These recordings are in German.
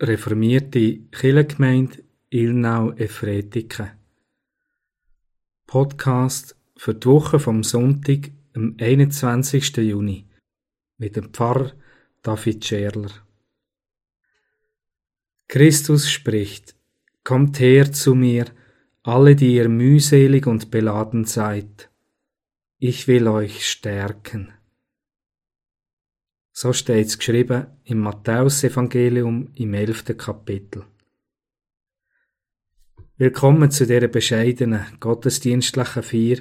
reformierte Kirchengemeinde Ilnau-Efretiken. Podcast für die Woche vom Sonntag, am 21. Juni, mit dem Pfarrer David Scherler. Christus spricht, Kommt her zu mir, alle, die ihr mühselig und beladen seid. Ich will euch stärken. So steht's geschrieben im Matthäusevangelium im elften Kapitel. Willkommen zu dieser bescheidenen gottesdienstlichen Feier,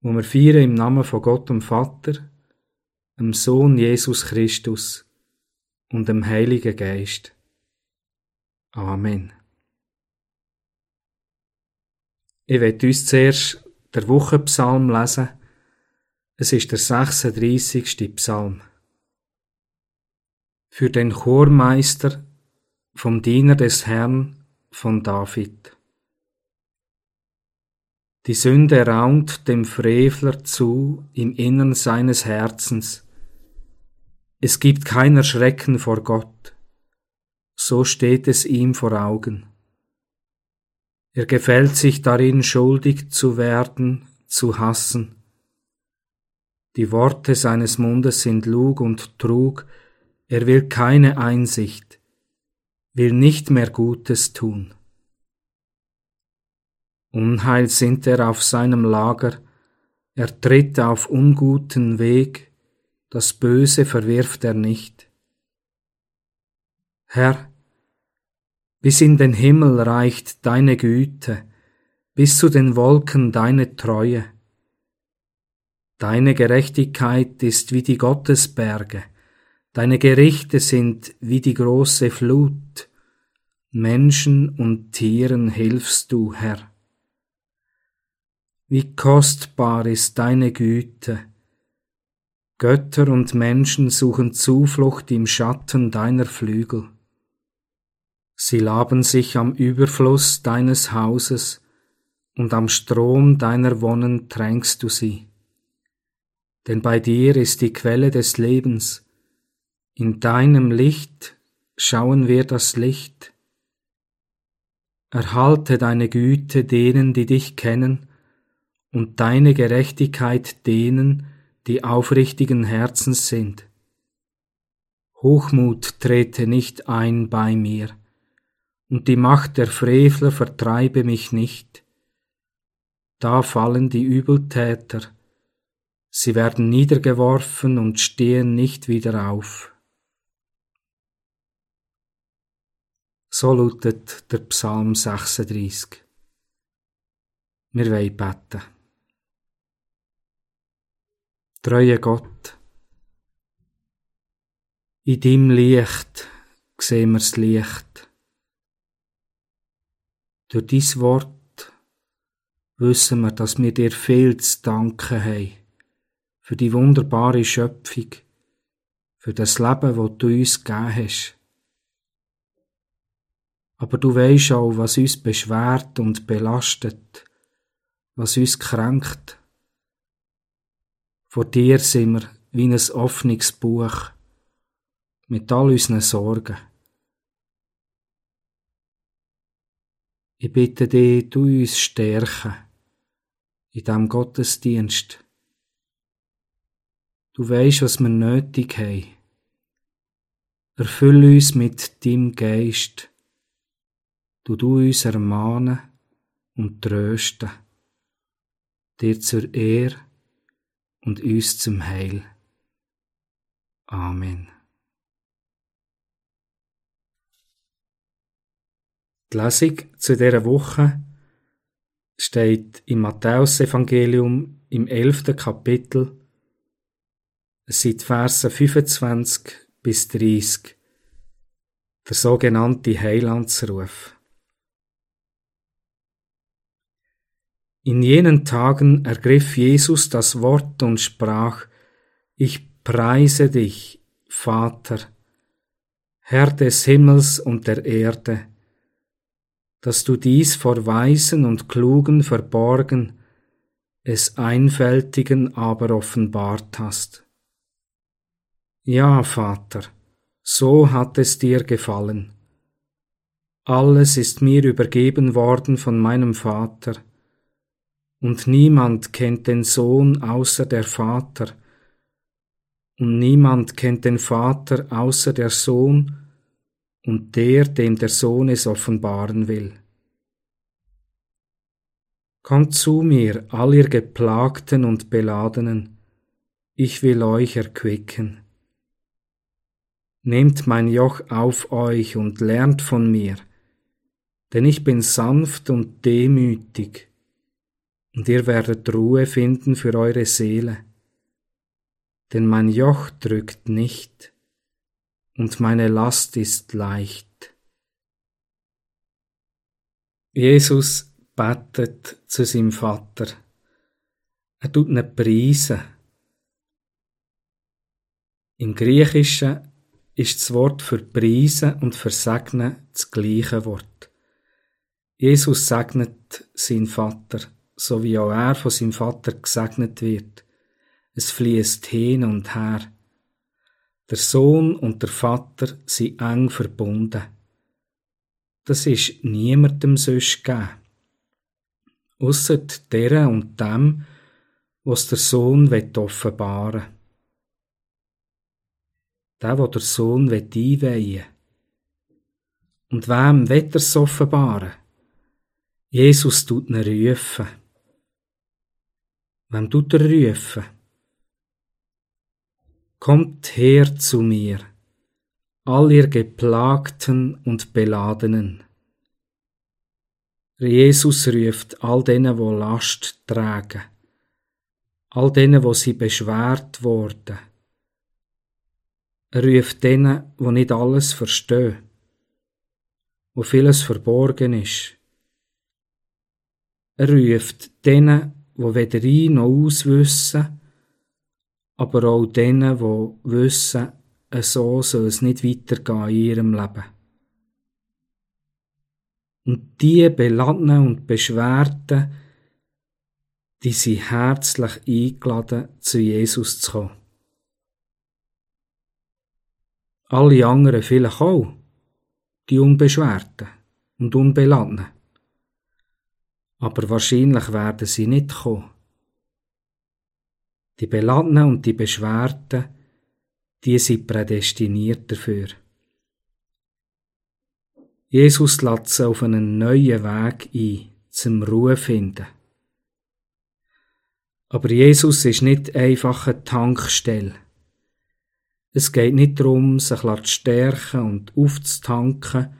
wo wir feiern im Namen von Gott dem Vater, dem Sohn Jesus Christus und dem Heiligen Geist. Amen. Ich werde uns zuerst der Wochenpsalm lesen. Es ist der 36. Psalm für den Chormeister vom Diener des Herrn von David. Die Sünde raunt dem Frevler zu im Innern seines Herzens. Es gibt keiner Schrecken vor Gott. So steht es ihm vor Augen. Er gefällt sich darin, schuldig zu werden, zu hassen. Die Worte seines Mundes sind Lug und Trug, er will keine Einsicht, will nicht mehr Gutes tun. Unheil sind er auf seinem Lager, er tritt auf unguten Weg, das Böse verwirft er nicht. Herr, bis in den Himmel reicht deine Güte, bis zu den Wolken deine Treue. Deine Gerechtigkeit ist wie die Gottesberge, Deine Gerichte sind wie die große Flut, Menschen und Tieren hilfst du, Herr. Wie kostbar ist deine Güte. Götter und Menschen suchen Zuflucht im Schatten deiner Flügel. Sie laben sich am Überfluss deines Hauses, und am Strom deiner Wonnen tränkst du sie. Denn bei dir ist die Quelle des Lebens, in deinem Licht schauen wir das Licht. Erhalte deine Güte denen, die dich kennen, und deine Gerechtigkeit denen, die aufrichtigen Herzens sind. Hochmut trete nicht ein bei mir, und die Macht der Frevler vertreibe mich nicht. Da fallen die Übeltäter, sie werden niedergeworfen und stehen nicht wieder auf. So lautet der Psalm 36. Wir wollen beten. Treue Gott, in deinem Licht sehen wir das Licht. Durch dein Wort wissen wir, dass wir dir viel zu danken haben für die wunderbare Schöpfung, für das Leben, das du uns gegeben hast aber du weisst auch, was uns beschwert und belastet, was uns kränkt. Vor dir sind wir wie ein offenes Buch mit all unseren Sorgen. Ich bitte dich, du uns stärken in diesem Gottesdienst. Du weisst, was wir nötig haben. Erfüll uns mit deinem Geist du du uns ermahnen und trösten, dir zur Ehr und uns zum Heil. Amen. Die Lesung zu dieser Woche steht im Matthäusevangelium im elften Kapitel. Es sind Verse 25 bis 30. Der sogenannte Heilandsruf. In jenen Tagen ergriff Jesus das Wort und sprach, Ich preise dich, Vater, Herr des Himmels und der Erde, dass du dies vor Weisen und Klugen verborgen, es Einfältigen aber offenbart hast. Ja, Vater, so hat es dir gefallen. Alles ist mir übergeben worden von meinem Vater, und niemand kennt den Sohn außer der Vater, und niemand kennt den Vater außer der Sohn und der, dem der Sohn es offenbaren will. Kommt zu mir, all ihr Geplagten und Beladenen, ich will euch erquicken. Nehmt mein Joch auf euch und lernt von mir, denn ich bin sanft und demütig, und ihr werdet Ruhe finden für eure Seele. Denn mein Joch drückt nicht, und meine Last ist leicht. Jesus betet zu seinem Vater. Er tut ihn preisen. Im Griechischen ist das Wort für preisen und versegnen das gleiche Wort. Jesus segnet seinen Vater, so wie auch er von seinem Vater gesegnet wird. Es fließt hin und her. Der Sohn und der Vater sind eng verbunden. Das ist niemandem sonst gegeben. Ausser der und dem, was der Sohn offenbaren will. Der, wo der Sohn einweihen will. Und wem wird er es offenbaren? Jesus tut ihn rufen. Wem tut er rufen? Kommt her zu mir, all ihr Geplagten und Beladenen. Jesus ruft all denen, wo Last tragen, all denen, wo sie beschwert wurden. Er ruft denen, wo nicht alles verstehen, wo vieles verborgen ist. Er ruft denen, wo weder ein noch aus wissen, aber auch denen, wo wissen, so soll es nicht weitergehen in ihrem Leben. Und die Beladenen und Beschwerten, die sind herzlich eingeladen, zu Jesus zu kommen. Alle anderen vielleicht auch, die Unbeschwerten und Unbeladenen aber wahrscheinlich werden sie nicht kommen. Die Beladenen und die Beschwerten, die sind prädestiniert dafür. Jesus lädt sie auf einen neuen Weg ein, zum Ruhe finden. Aber Jesus ist nicht einfach eine Tankstelle. Es geht nicht darum, sich zu stärken und aufzutanken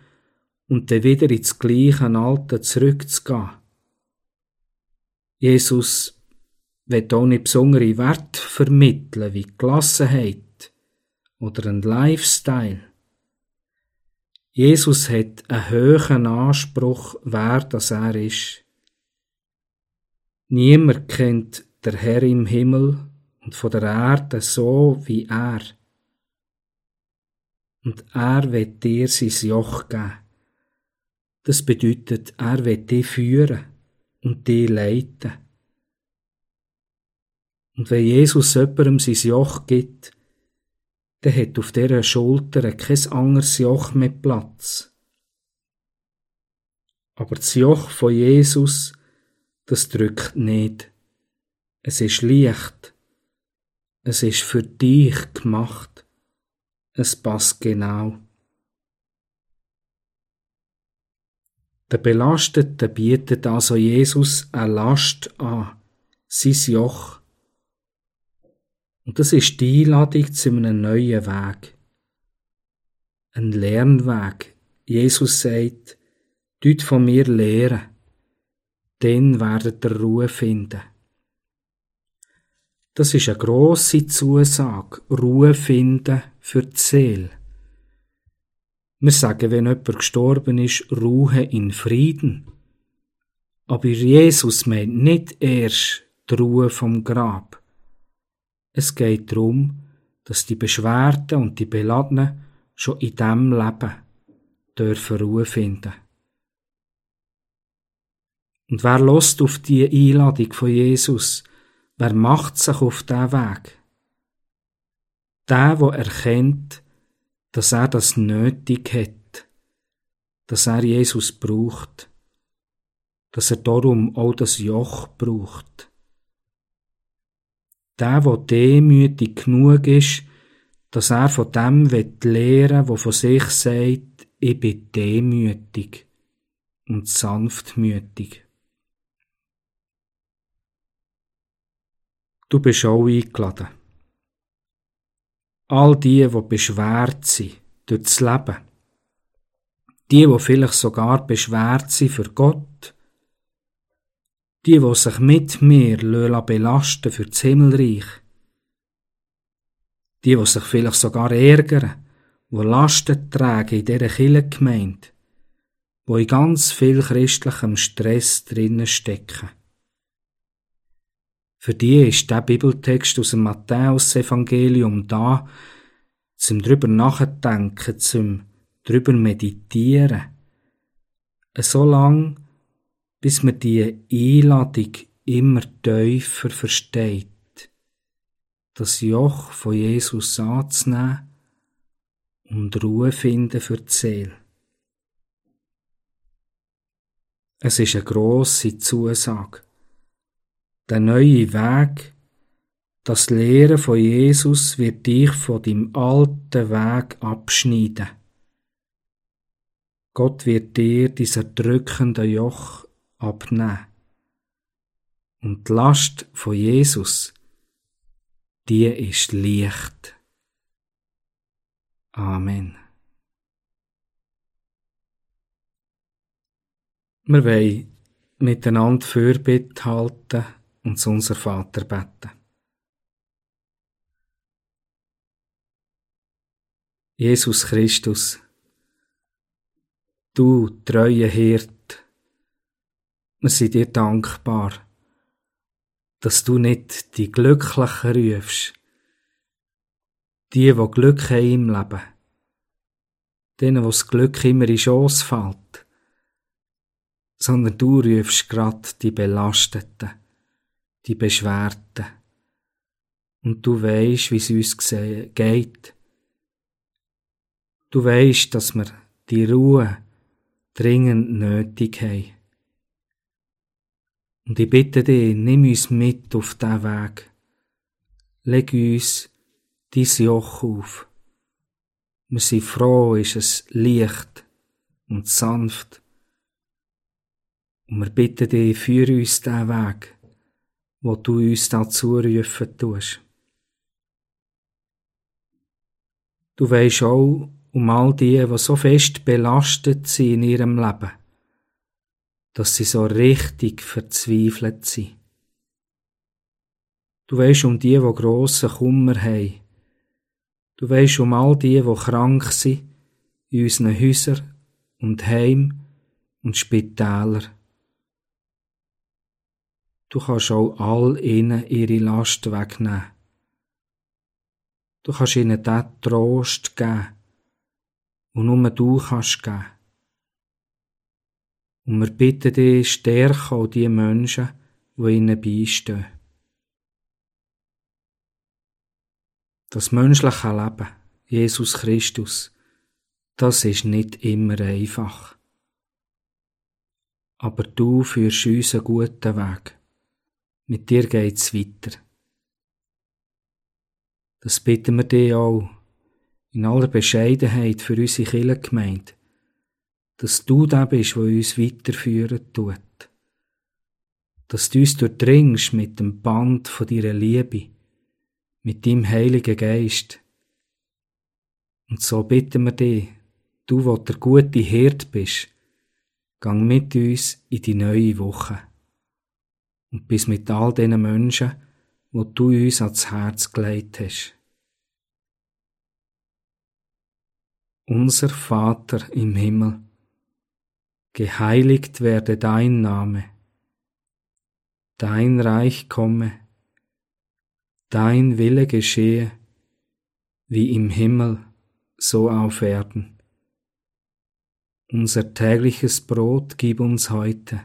und dann wieder ins gleiche Alte zurückzugehen. Jesus auch nicht besondere Wert vermitteln wie Gelassenheit oder ein Lifestyle. Jesus hat einen hohen Anspruch, wer das er ist. Niemand kennt der Herr im Himmel und von der Erde so wie er. Und er wird dir sein Joch geben. Das bedeutet, er wird dich führen und die leiten. Und wenn Jesus jemandem sein Joch gibt, dann hat auf dieser Schulter kein anderes Joch mehr Platz. Aber das Joch von Jesus, das drückt nicht. Es ist leicht. Es ist für dich gemacht. Es passt genau. Der Belastete bietet also Jesus eine Last an, sein Joch. Und das ist die Einladung zu einem neuen Weg. Ein Lernweg. Jesus sagt, dort von mir lehren, dann werdet ihr Ruhe finden. Das ist eine grosse Zusage, Ruhe finden für die Seele. Wir sagen, wenn jemand gestorben ist, Ruhe in Frieden. Aber Jesus meint nicht erst die Ruhe vom Grab. Es geht darum, dass die Beschwerden und die Beladenen schon in diesem Leben dürfen Ruhe finden. Und wer lost auf die Einladung von Jesus? Wer macht sich auf diesen Weg? Der, der erkennt, dass er das nötig hat. dass er Jesus braucht, dass er darum auch das Joch braucht. Der, der demütig genug ist, dass er von dem lernen will, wo von sich sagt, ich bin demütig und sanftmütig. Du bist auch eingeladen. All die, die beschwert sind durch das Leben, die, die vielleicht sogar beschwert sind für Gott, die, die sich mit mir belasten für das Himmelreich, die, die sich vielleicht sogar ärgern, wo Lasten tragen in dieser Kirchengemeinde, wo in ganz viel christlichem Stress drinnen stecken. Für die ist der Bibeltext aus dem Matthäus-Evangelium da, zum drüber nachdenken, zum drüber meditieren. So lang, bis man die Einladung immer tiefer versteht, das Joch von Jesus anzunehmen und Ruhe finden für die Seele. Es ist eine grosse Zusage. Der neue Weg, das Lehren von Jesus wird dich von dem alten Weg abschneiden. Gott wird dir dieser drückende Joch abnehmen. Und die Last von Jesus, die ist leicht. Amen. Wir wollen miteinander Fürbitte halten und zu unser Vater beten. Jesus Christus, du treue Hirt, wir sind dir dankbar, dass du nicht die Glücklichen rufst, die, wo Glück haben im Leben, denen, wo das Glück immer in Schoss fällt, sondern du rufst grad die Belasteten, die Beschwerten. Und du weisst, wie es uns geht. Du weisst, dass wir die Ruhe dringend nötig haben. Und ich bitte dich, nimm uns mit auf diesen Weg. Leg uns dein Joch auf. Wir sind froh, ist es leicht und sanft. Und wir bitten dich, führe uns diesen Weg wo du uns dazu rufen tust. Du weisst auch um all die, die so fest belastet sind in ihrem Leben, dass sie so richtig verzweifelt sind. Du weisst um die, die grossen Kummer haben. Du weisst um all die, die krank sind, in unseren Häusern und Heim und Spitälern. Du kannst auch all ihnen ihre Last wegnehmen. Du kannst ihnen den Trost geben, und nur du kannst geben. Und wir bitten dich, stärke auch die Menschen, die ihnen beistehen. Das menschliche Leben, Jesus Christus, das ist nicht immer einfach. Aber du führst uns einen guten Weg. Mit dir geht's weiter. Das bitten wir dir auch in aller Bescheidenheit für unsere Kirchengemeinde, dass du der bist, der uns weiterführen tut. Dass du uns durchdringst mit dem Band von deiner Liebe, mit deinem Heiligen Geist. Und so bitten wir dich, du, wo der gute Hirt bist, gang mit uns in die neue Woche und bis mit all diesen Menschen, wo du uns ans Herz gelegt hast. Unser Vater im Himmel, geheiligt werde dein Name, dein Reich komme, dein Wille geschehe, wie im Himmel, so auf Erden. Unser tägliches Brot gib uns heute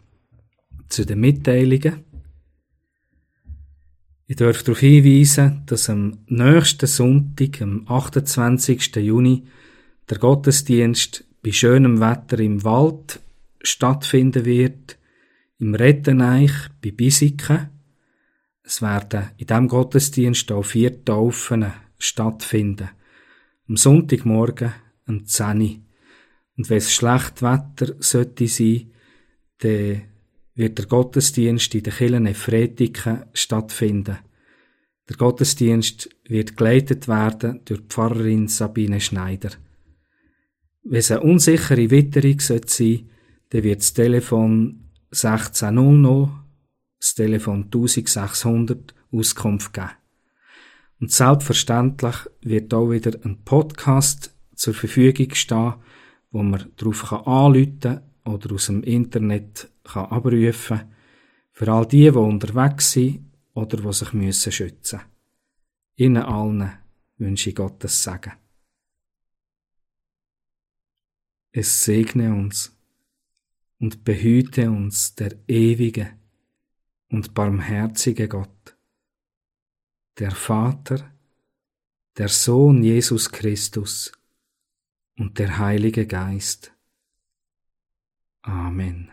zu den Mitteilungen. Ich darf darauf hinweisen, dass am nächsten Sonntag, am 28. Juni, der Gottesdienst bei schönem Wetter im Wald stattfinden wird, im Retteneich bei Bisiken. Es werden in diesem Gottesdienst auch vier Taufen stattfinden. Am Sonntagmorgen, am 10 Und wenn es schlecht Wetter sollte sein, dann wird der Gottesdienst in der Kirche Efretiken stattfinden. Der Gottesdienst wird geleitet werden durch Pfarrerin Sabine Schneider. Wenn es eine unsichere Witterung sein sollte, dann wird das Telefon 1600, das Telefon 1600 Auskunft geben. Und selbstverständlich wird auch wieder ein Podcast zur Verfügung stehen, wo man darauf anrufen kann oder aus dem Internet kann abrufen für all die, die unterwegs sind oder die sich müssen schützen Ihnen allen wünsche ich Gottes Segen. Es segne uns und behüte uns der ewige und barmherzige Gott, der Vater, der Sohn Jesus Christus und der Heilige Geist. Amen.